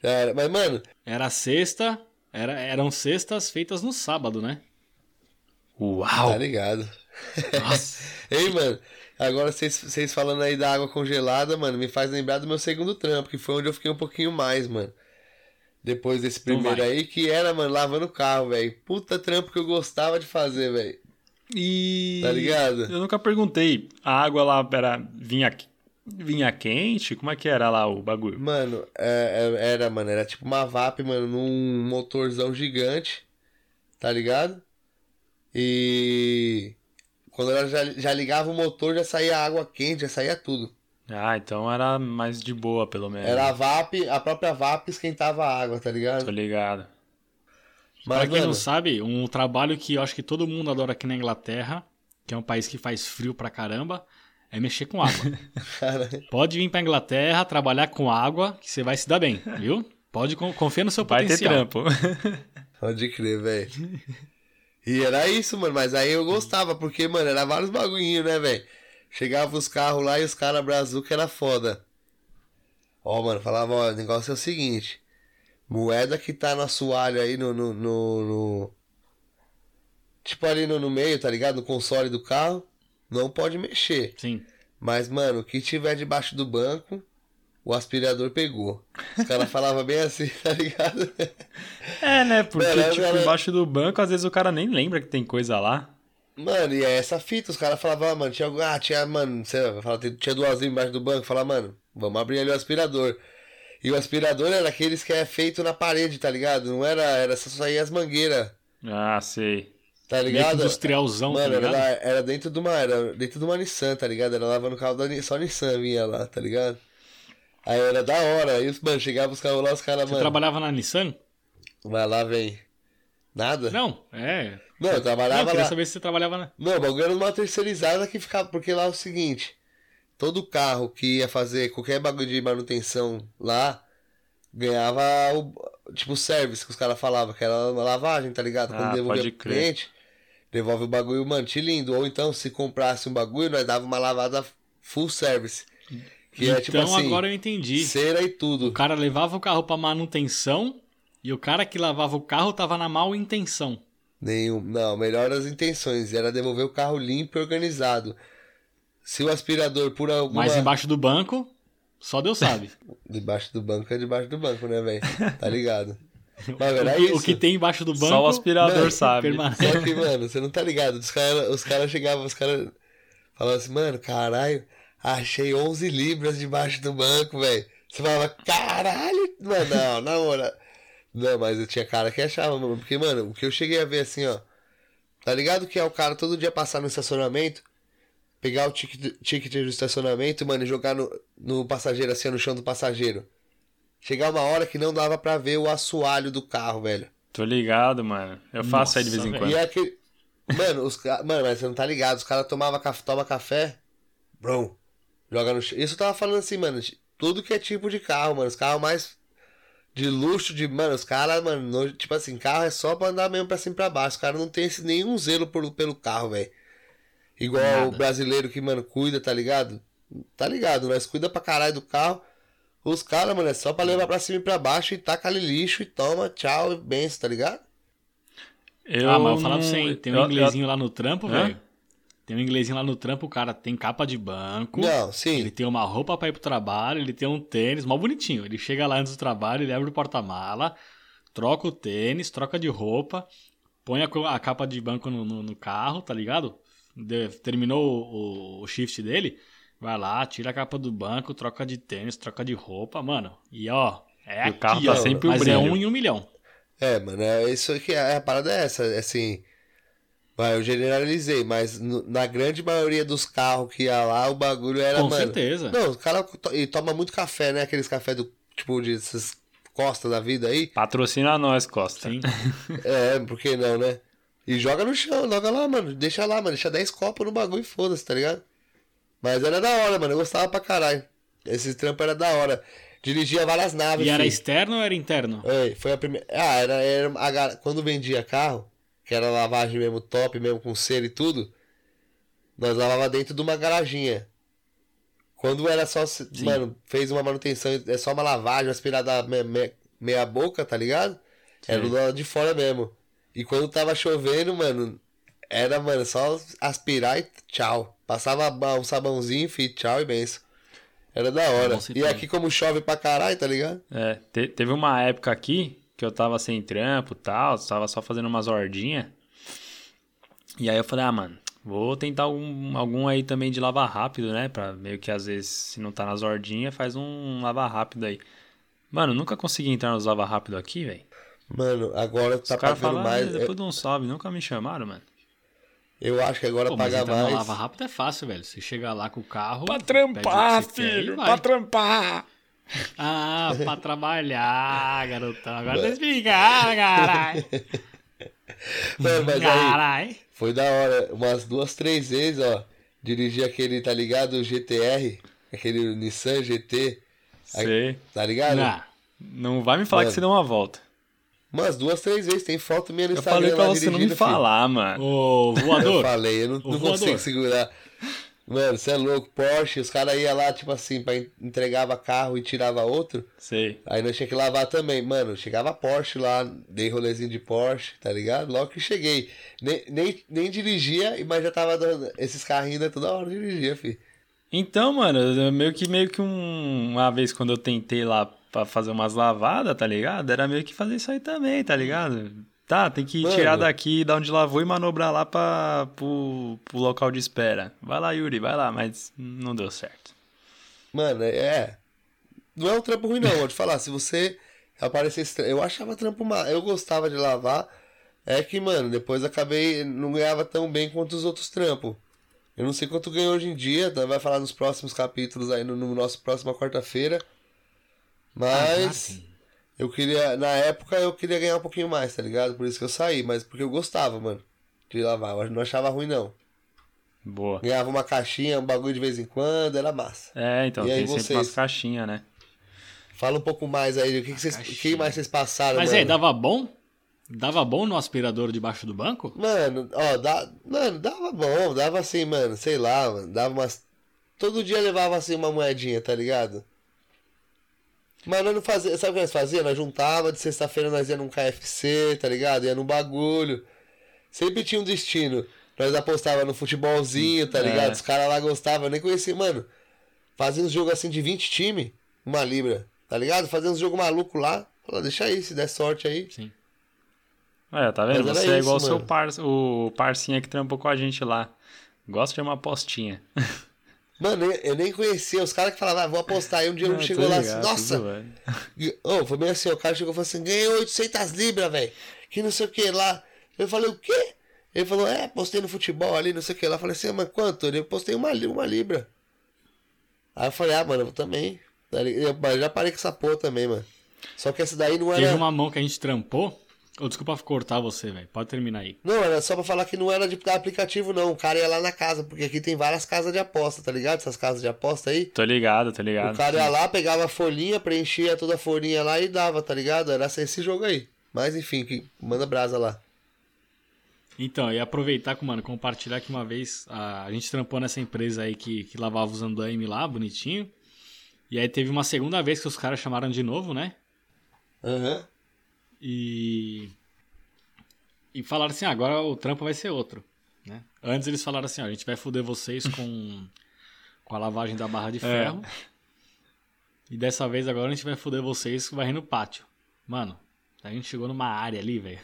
era. Mas, mano, Era sexta, era, eram sextas feitas no sábado, né? Uau! tá ligado. Nossa. *laughs* Ei, mano, agora vocês falando aí da água congelada, mano, me faz lembrar do meu segundo trampo, que foi onde eu fiquei um pouquinho mais, mano. Depois desse Então primeiro aí, que era, mano, lavando o carro, velho. Puta trampo que eu gostava de fazer, velho. E. Tá ligado? Eu nunca perguntei. A água lá era, vinha, vinha quente? Como é que era lá o bagulho? Mano, é- é- era, mano, era tipo uma VAP, mano, num motorzão gigante, tá ligado? E quando ela já, já ligava o motor, já saía água quente, já saía tudo. Ah, então era mais de boa, pelo menos. Era a VAP, a própria VAP esquentava a água, tá ligado? Tô ligado. pra Mas, quem não mano, sabe, um trabalho que eu acho que todo mundo adora aqui na Inglaterra, que é um país que faz frio pra caramba, é mexer com água. *laughs* Pode vir pra Inglaterra, trabalhar com água, que você vai se dar bem, viu? Pode con- confiar no seu Vai ter potencial. trampo. *laughs* pode crer, velho. E era isso, mano, mas aí eu gostava, porque, mano, era vários bagulhinhos, né, velho? Chegava os carros lá e os caras brazuca era foda. Ó, mano, falava, ó, o negócio é o seguinte. Moeda que tá no assoalho aí no, no, no, no- Tipo ali no, no meio, tá ligado? No console do carro, não pode mexer. Sim. Mas, mano, o que tiver debaixo do banco, o aspirador pegou. Os caras falavam bem assim, *laughs* tá ligado? é, né? Porque, Mano, tipo, era- embaixo do banco, às vezes o cara nem lembra que tem coisa lá. Mano, e é essa fita, os caras falavam, ah, mano, tinha, ah, tinha, mano, você vai falar, tinha duas embaixo do banco, fala, mano, vamos abrir ali o aspirador. E o aspirador era aqueles que é feito na parede, tá ligado? Não era, era só sair as mangueiras, Ah, sei. Tá Meio ligado? industrialzão, Mano, tá era, ligado? era dentro de uma, era dentro de uma Nissan, tá ligado? Era lavando o carro da só Nissan vinha lá, tá ligado? Aí era da hora, aí, mano, chegava os carros lá, os caras, Você mano, trabalhava na Nissan? vai lá, vem. Nada? Não, é. Não, eu Não, trabalhava eu queria lá. saber se você trabalhava na. Não, o bagulho era numa terceirizada que ficava. Porque lá é o seguinte: todo carro que ia fazer qualquer bagulho de manutenção lá ganhava o. Tipo, o service que os caras falavam, que era uma lavagem, tá ligado? Quando Ah, devolvia pro cliente, devolve o bagulho, mano, te lindo. Ou então, se comprasse um bagulho, nós dava uma lavada full service. Que é tipo então assim, agora eu entendi. cera e O tudo. cara levava o carro pra manutenção e o cara que lavava o carro tava na mal intenção. Nenhum. Não, melhor as intenções. Era devolver o carro limpo e organizado. Se o aspirador por alguma. Mas embaixo do banco, só Deus sabe. *laughs* Debaixo do banco é debaixo do banco, né, velho? Tá ligado? *laughs* *laughs* Mas o, era que, isso. o que tem embaixo do banco. Só o aspirador Mano, sabe. permanece. Só que, mano, você não tá ligado. Os caras os cara chegavam, os caras falavam assim, mano, caralho, achei 11 libras debaixo do banco, velho. Você falava, caralho, mano, não, na hora. Não, mas eu tinha cara que achava, mano. Porque, mano, o que eu cheguei a ver assim, ó. Tá ligado que é o cara todo dia passar no estacionamento, pegar o ticket, ticket do estacionamento, mano, e jogar no, no passageiro, assim, no chão do passageiro. Chegar uma hora que não dava pra ver o assoalho do carro, velho. Tô ligado, mano. Eu faço aí de vez em Nossa, quando. E é aquele. Mano, os. Mano, mas você não tá ligado. Os caras tomavam café, toma café. Brum. Joga no chão. Isso eu tava falando assim, mano. Tudo que é tipo de carro, mano. Os carros mais de luxo, de. Mano, os caras, mano. no- Tipo assim, carro é só pra andar mesmo pra cima e pra baixo. Os caras não tem esse, nenhum zelo por, pelo carro, velho. Igual Nada. o brasileiro que, mano, cuida, tá ligado? Tá ligado? Nós cuida pra caralho do carro. Os caras, mano, é só pra levar pra cima e pra baixo e taca ali lixo e toma, tchau, benção, tá ligado? Eu ah, mas eu vou falar não- pra você, hein, tem um eu- inglesinho lá no trampo, velho. Tem um inglesinho lá no trampo, o cara tem capa de banco. Não, sim. Ele tem uma roupa pra ir pro trabalho, ele tem um tênis, mal bonitinho. Ele chega lá antes do trabalho, ele abre o porta-mala, troca o tênis, troca de roupa, põe a, a capa de banco no, no- no carro, tá ligado? De- terminou o, o shift dele, vai lá, tira a capa do banco, troca de tênis, troca de roupa, mano. E ó, é E o aqui, carro tá ó, sempre o mas é brilho. um em um milhão. É, mano, é isso que é, a parada é essa, é assim. Vai, eu generalizei, mas na grande maioria dos carros que ia lá, o bagulho era, Com mano. certeza. Não, o cara to- e toma muito café, né? Aqueles café do tipo de essas costas da vida aí. Patrocina nós, Costa. Sim. *laughs* É, por que não, né? E joga no chão, joga lá, mano. Deixa lá, mano. Deixa 10 copos no bagulho e foda-se, tá ligado? Mas era da hora, mano. Eu gostava pra caralho. Esse trampo era da hora. Dirigia várias naves. E era filho. externo ou era interno? É, foi a primeira. Ah, era, era a quando vendia carro, que era lavagem mesmo top, mesmo com cera e tudo, nós lavava dentro de uma garaginha. Quando era só, se- mano, fez uma manutenção, é só uma lavagem, aspirada me- me- meia boca, tá ligado? Era do lado de fora mesmo. E quando tava chovendo, mano, era, mano, só aspirar e tchau. Passava um sabãozinho, fi, tchau e benção. Era da hora. se E aqui como chove pra caralho, tá ligado? É, te- teve uma época aqui que eu tava sem trampo e tal, tava só fazendo umas hordinhas. E aí eu falei, ah, mano, vou tentar algum, algum aí também de lavar rápido, né? Pra meio que às vezes, se não tá nas hordinhas, faz um lavar rápido aí. Mano, nunca consegui entrar nos lava rápido aqui, velho. Mano, agora tá Os caras pagando mais. "Ah, depois de um salve, nunca me chamaram, mano. Eu, acho que agora Pô, paga entrar no mais. lava rápido é fácil, velho. Você chega lá com o carro. Pra trampar, quer filho, vai. pra trampar. Ah, pra trabalhar, garotão. Agora tá explicando, caralho. *laughs* Mano, mas aí, Caralho. foi da hora. Umas duas, três vezes, ó. Dirigi aquele, tá ligado? O GTR. Aquele Nissan GT. Aí, Sei. Tá ligado? Ah, Não vai me falar Mano. que você deu uma volta. Umas duas, três vezes. Tem foto minha no Eu Instagram. falei pra você não me filho. falar, mano. Ô, Eu voador. falei, eu não, O não consigo segurar. Mano, você é louco. Porsche, os caras iam lá, tipo assim, pra en- entregava carro e tirava outro. Sei. Aí nós tinha que lavar também. Mano, chegava Porsche lá, dei rolezinho de Porsche, tá ligado? Logo que cheguei. Nem, nem, nem dirigia, mas já tava dando. Esses carrinhos ainda toda hora dirigia, fi. Então, mano, eu meio que meio que um, uma vez quando eu tentei lá pra fazer umas lavadas, tá ligado? Era meio que fazer isso aí também, tá ligado? Tá, tem que Mano. tirar daqui, dar onde lavou e manobrar lá pra, pro, pro local de espera. Vai lá, Yuri, vai lá, mas não deu certo. Mano, é. Não é um trampo ruim, não, vou te falar. Se você aparecesse. tra- Eu achava trampo mal. Eu gostava de lavar. É que, mano, depois acabei. Não ganhava tão bem quanto os outros trampos. Eu não sei quanto ganho hoje em dia. Tá? Vai falar nos próximos capítulos aí, no, no nosso próxima quarta-feira. Mas. Eu queria. Na época eu queria ganhar um pouquinho mais, tá ligado? Por isso que eu saí. Mas porque eu gostava, mano. De lavar. Eu não achava ruim, não. Boa. Ganhava uma caixinha, um bagulho de vez em quando. Era massa. É, então, E aí tem sempre vocês? umas caixinhas, né? Fala um pouco mais aí, o que, que, vocês, o que mais vocês passaram, Mas mano? aí, dava bom? Dava bom no aspirador debaixo do banco? Mano, ó, dá, mano, dava bom, dava assim, mano, sei lá, mano, dava umas... Todo dia levava assim uma moedinha, tá ligado? Mas nós não fazia, sabe o que nós fazíamos? Nós juntava, de sexta-feira nós ia num KFC, tá ligado? Ia num bagulho. Sempre tinha um destino. Nós apostava no futebolzinho, tá É. ligado? Os caras lá gostavam, eu nem conhecia, mano. Fazia uns jogos assim de 20 times, uma libra, tá ligado? Fazia uns jogos malucos lá. Falou, deixa aí, se der sorte aí. Sim. É, tá vendo? Você é isso, igual o seu parça, o parcinha que trampou com a gente lá. Gosta de uma apostinha. *laughs* Mano, eu, nem conhecia. Os caras que falavam, ah, vou apostar. Aí um dia um chegou lá ligado, assim, nossa. Ô, foi bem assim, o cara chegou e falou assim, ganhei 800 libras, velho. Que não sei o que lá. Eu falei, o quê? Ele falou, é, postei no futebol ali, não sei o que lá. Eu falei assim, ah, mas quanto? Ele postei uma, uma libra. Aí eu falei, ah, mano, eu também. Eu já parei com essa porra também, mano. Só que essa daí não era. Teve uma mão que a gente trampou. Ô, desculpa cortar você, velho. Pode terminar aí. Não, era só pra falar que não era de aplicativo, não. O cara ia lá na casa, porque aqui tem várias casas de aposta, tá ligado? Essas casas de aposta aí. Tô ligado, tô O ligado. cara ia lá, pegava a folhinha, preenchia toda a folhinha lá e dava, tá ligado? Era esse jogo aí. Mas enfim, que manda brasa lá. Então, e aproveitar, mano, compartilhar que uma vez a, a gente trampou nessa empresa aí que, que lavava os andaime lá, bonitinho. E aí teve uma segunda vez que os caras chamaram de novo, né? Aham. E. E falaram assim: ah, agora o trampo vai ser outro. Né? Antes eles falaram assim: ó, a gente vai foder vocês com, *laughs* com a lavagem da barra de ferro. E dessa vez agora a gente vai foder vocês varrendo o pátio. Mano, a gente chegou numa área ali, velho.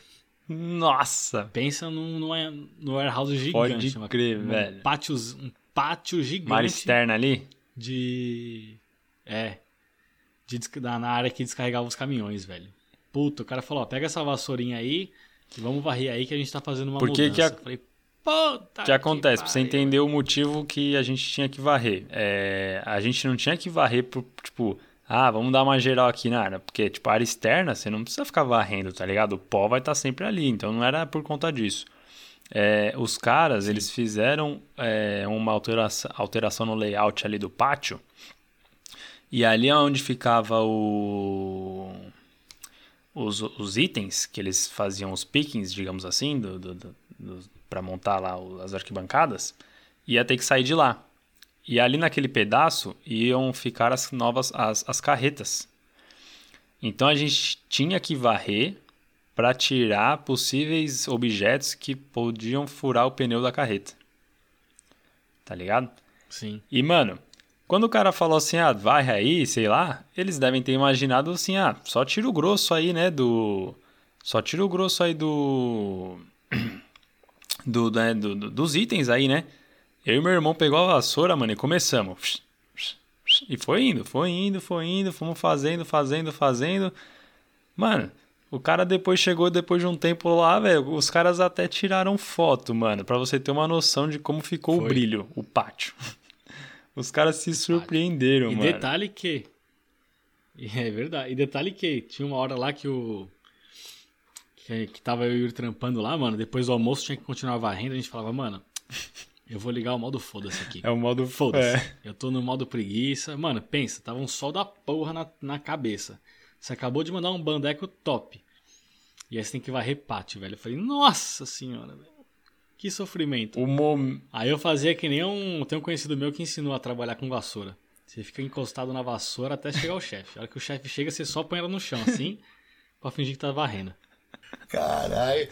Nossa! Pensa num, num, num warehouse gigante. Pode uma- crer, um velho. Pátios, um pátio gigante Mar externa ali? de. É. De, na área que descarregava os caminhões, velho. Puta, o cara falou: ó, pega essa vassourinha aí e vamos varrer aí que a gente tá fazendo uma Por que mudança. que a- Eu falei, puta. O que acontece? Pra você entender o motivo que a gente tinha que varrer. É, a gente não tinha que varrer por, tipo, ah, vamos dar uma geral aqui na área. Porque, tipo, a área externa, você não precisa ficar varrendo, tá ligado? O pó vai estar sempre ali. Então não era por conta disso. É, os caras, eles fizeram é, uma alteração, alteração no layout ali do pátio. E ali é onde ficava o os, os itens que eles faziam os pickings, digamos assim, do, do, do, para montar lá as arquibancadas, ia ter que sair de lá. E ali naquele pedaço iam ficar as novas as, as carretas. Então a gente tinha que varrer para tirar possíveis objetos que podiam furar o pneu da carreta. Tá ligado? Sim. E, mano, quando o cara falou assim, ah, varre aí, sei lá, eles devem ter imaginado assim, ah, só tira o grosso aí, né, do... Só tira o grosso aí do... *clears throat* do, né, do- do- dos itens aí, né? Eu e meu irmão pegou a vassoura, mano, e começamos. E foi indo, foi indo, foi indo, fomos fazendo, fazendo, fazendo. Mano, o cara depois chegou, depois de um tempo lá, velho, os caras até tiraram foto, mano, pra você ter uma noção de como ficou o Foi. brilho, o pátio. *laughs* Os caras se surpreenderam, E mano. detalhe que. *laughs* É verdade. E detalhe que tinha uma hora lá que o. Que, que tava eu e o trampando lá, mano. Depois do almoço tinha que continuar varrendo. A gente falava, mano, eu vou ligar o modo foda-se aqui. *laughs* É o modo Foda-se. É. Eu tô no modo preguiça. Mano, pensa, tava um sol da porra na, na cabeça. Você acabou de mandar um bandeco top. E aí você tem que varrer pátio, velho. Eu falei, nossa senhora, velho. Que sofrimento. O mom... Aí eu fazia que nem um. Tem um conhecido meu que ensinou a trabalhar com vassoura. Você fica encostado na vassoura até chegar o chefe. A hora que o chefe chega, você só põe ela no chão, assim, *laughs* pra fingir que tá varrendo. Caralho.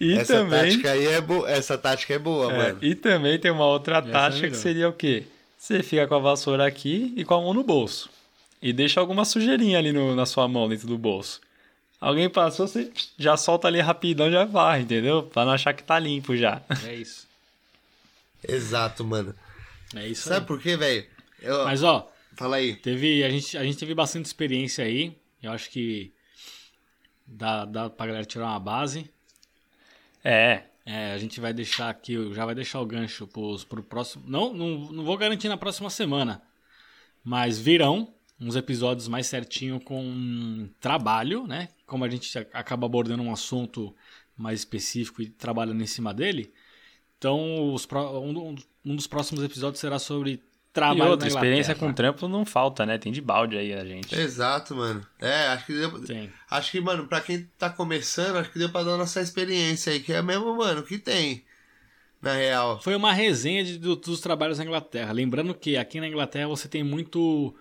E Essa também... tática aí é boa. Essa tática é boa, É, mano. e também tem uma outra é tática que melhor. seria o quê? Você fica com a vassoura aqui e com a mão no bolso. E deixa alguma sujeirinha ali no- na sua mão, dentro do bolso. Alguém passou, você já solta ali rapidão, já varre, entendeu? Pra não achar que tá limpo já. É isso. Exato, mano. É isso Sabe aí. por quê, velho? Eu- Mas ó, Fala aí. teve, a, gente, a gente teve bastante experiência aí. Eu acho que dá, dá pra galera tirar uma base. É, É, a gente vai deixar aqui, já vai deixar o gancho pros, pro próximo. Não, não, não vou garantir na próxima semana. Mas virão uns episódios mais certinho com trabalho, né? Como a gente acaba abordando um assunto mais específico e trabalhando em cima dele. Então, os um, um dos próximos episódios será sobre e trabalho outra, na experiência com trampo não falta, né? Tem de balde aí a gente. Exato, mano. É, acho que deu, Tem. acho que, mano, pra quem tá começando, acho que deu pra dar nossa experiência aí, que é mesmo, mano, que tem. Na real. Foi uma resenha de- do- dos trabalhos na Inglaterra. Lembrando que aqui na Inglaterra você tem muito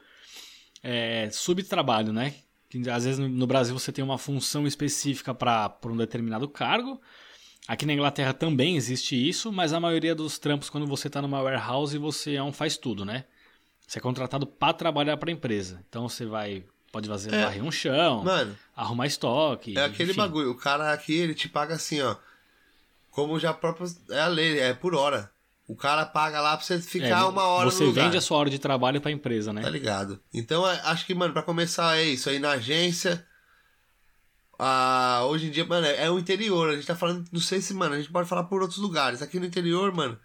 é, subtrabalho, né? Às vezes no- no Brasil você tem uma função específica para um determinado cargo. Aqui na Inglaterra também existe isso, mas a maioria dos trampos, quando você está numa warehouse, você é um faz tudo, né? Você é contratado para trabalhar para a empresa. Então você vai. Pode fazer É. varrer um chão, Mano, arrumar estoque. é aquele enfim. bagulho. O cara aqui, ele te paga assim, ó. Como já próprio. É a lei, é por hora. O cara paga lá pra você É, ficar uma hora Você vende a sua hora de trabalho para a empresa, né? Tá ligado? Então, é- acho que, mano, pra começar é isso aí na agência. Ah, hoje em dia, mano, é, é o interior. A gente tá falando, não sei se, mano, a gente pode falar por outros lugares. Aqui no interior, mano,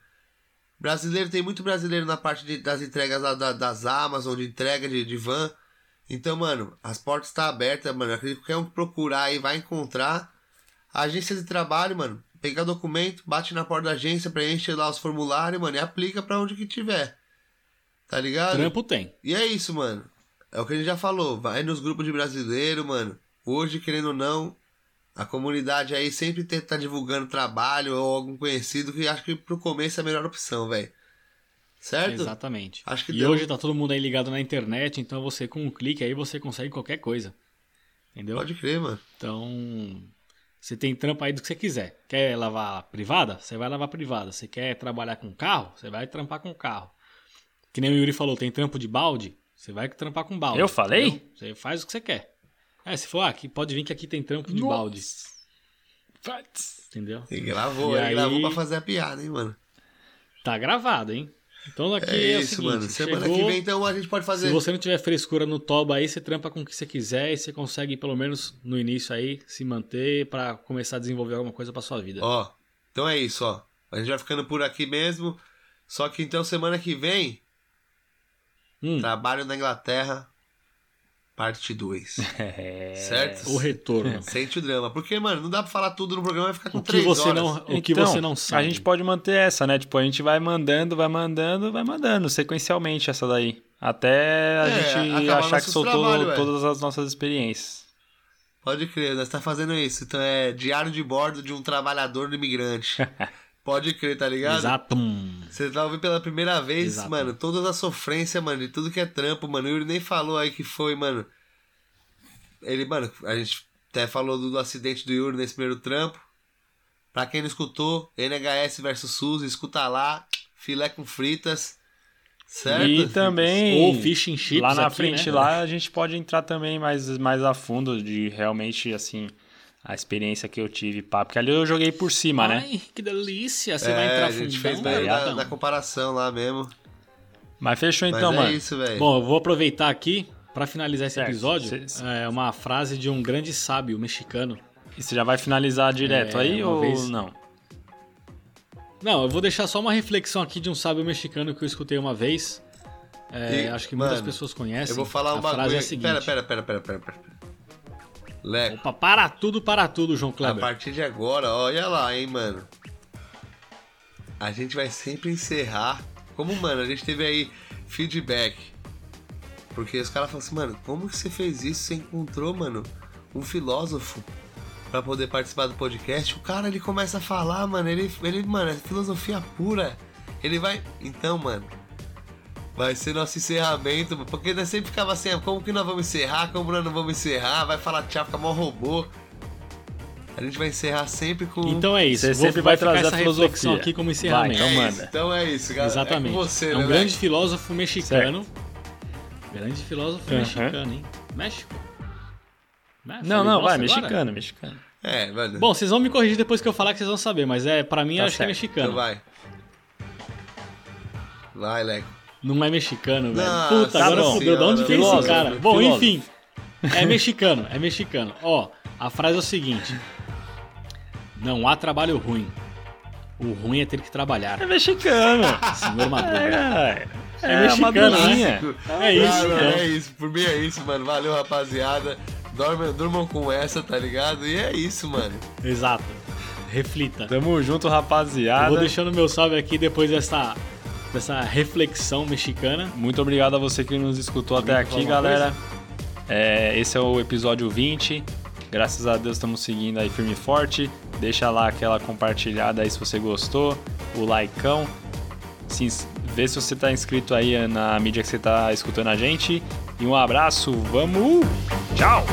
brasileiro, tem muito brasileiro na parte de- das entregas da- da- das Amazon, de entrega de, de van. Então, mano, as portas estão abertas, mano. Acredito que qualquer um que procurar aí vai encontrar. A agência de trabalho, mano, pegar documento, bate na porta da agência, preenche lá os formulários, mano, e aplica pra onde que tiver. Tá ligado? Trampo tem. E é isso, mano. É o que a gente já falou. Vai nos grupos de brasileiro, mano. Hoje, querendo ou não, a comunidade aí sempre tenta tá divulgando trabalho ou algum conhecido que acho que pro começo é a melhor opção, velho. Certo? Exatamente. Acho que e deu. hoje tá todo mundo aí ligado na internet, então você com um clique aí você consegue qualquer coisa. Entendeu? Pode crer, mano. Então, você tem trampo aí do que você quiser. Quer lavar privada? Você vai lavar privada. Você quer trabalhar com carro? Você vai trampar com carro. Que nem o Yuri falou, tem trampo de balde? Você vai trampar com balde. Eu falei? entendeu? Você faz o que você quer. É, se for, ah, aqui, pode vir que aqui tem trampo de balde. Entendeu? E gravou, E ele aí- gravou pra fazer a piada, hein, mano. Tá gravado, hein? Então daqui É é, isso, seguinte, mano. Semana chegou- que vem, então, a gente pode fazer. Se você não tiver frescura no toba aí, você trampa com o que você quiser e você consegue, pelo menos no início aí, se manter pra começar a desenvolver alguma coisa pra sua vida. Ó, então é isso, ó. A gente vai ficando por aqui mesmo. Só que então semana que vem, Hum, trabalho na Inglaterra, parte 2. *laughs* É. Certo? o retorno. *laughs* Sente o drama. Porque, mano, não dá pra falar tudo no programa, vai ficar com O que três você horas. não, o que Então, você não sabe. A gente pode manter essa, né? Tipo, a gente vai mandando, vai mandando, vai mandando sequencialmente essa daí. Até a É, gente achar que soltou trabalho, é. todas as nossas experiências. Pode crer, nós tá fazendo isso. Então é diário de bordo de um trabalhador do imigrante. *laughs* Pode crer, tá ligado? Exato. Você vai ouvir pela primeira vez, Exato. mano, toda a sofrência, mano, de tudo que é trampo, mano. O Yuri nem falou aí que foi, mano. Ele, mano, a gente até falou do, do acidente do Yuri nesse primeiro trampo. Pra quem não escutou, NHS versus SUS, escuta lá, filé com fritas. Certo? E também, Ou fish and chips lá na aqui, frente, né? lá a gente pode entrar também mais, mais a fundo de realmente, assim, a experiência que eu tive, pá. Porque ali eu joguei por cima, né? Ai, que delícia. Você É, vai entrar a gente fundão, fez né, da, gatão? da comparação lá mesmo. Mas fechou Mas então, é mano. isso, velho. Bom, eu vou aproveitar aqui pra finalizar esse Certo. episódio. Cê- cê- É uma frase de um grande sábio mexicano. E você já vai finalizar direto É, aí uma ou vez- não? Não, eu vou deixar só uma reflexão aqui de um sábio mexicano que eu escutei uma vez. É, E, acho que muitas mano, pessoas conhecem. Eu vou falar a um bagulho. frase é a seguinte. Pera, pera, pera, pera, pera, pera. Leco, Opa, para tudo, para tudo, João a Kleber. partir de agora, olha lá, hein, mano. A gente vai sempre encerrar. Como, mano, a gente teve aí feedback. Porque os caras falam assim, mano, como que você fez isso? Você encontrou, mano, um filósofo pra poder participar do podcast? O cara, ele começa a falar, mano, ele, ele mano, é filosofia pura. Ele vai. Então, mano. Vai ser nosso encerramento, porque nós sempre ficava assim, ah, como que nós vamos encerrar, como nós não vamos encerrar, vai falar tchau, fica mó robô. A gente vai encerrar sempre com. Então é isso. Você vou, sempre vai trazer essa a filosofia. reflexão aqui como encerramento. Vai, então é manda. Isso, então é isso, galera. Exatamente. É você, é né, um grande Leco? filósofo mexicano. Grande filósofo Aham. mexicano, hein? México? Né? Não, não, vai, agora? mexicano, mexicano. É, mano. Bom, vocês vão me corrigir depois que eu falar que vocês vão saber, mas é para mim Tá eu acho que é certo. mexicano. então vai. Vai, Leco. Não é mexicano, velho. Nossa, Puta, agora bom. fudeu. De onde é esse cara? Bom, filósofo. enfim. É mexicano, é mexicano. Ó, a frase é o seguinte: Não há trabalho ruim. O ruim é ter que trabalhar. É mexicano. *laughs* Senhor Maduro. É, é, É mexicano, madurinha. É isso, mano, então. É isso, por mim é isso, mano. Valeu, rapaziada. Dormam, durmam com essa, tá ligado? E é isso, mano. Exato. Reflita. Tamo junto, Eu rapaziada. vou deixando meu salve aqui depois dessa, dessa reflexão mexicana. Muito obrigado a você que nos escutou até aqui, galera. É, esse é o episódio 20. Graças a Deus estamos seguindo aí firme e forte. Deixa lá aquela compartilhada aí se você gostou, o likeão. Se, vê se você tá inscrito aí na mídia que você tá escutando a gente. E um abraço, vamos! Tchau!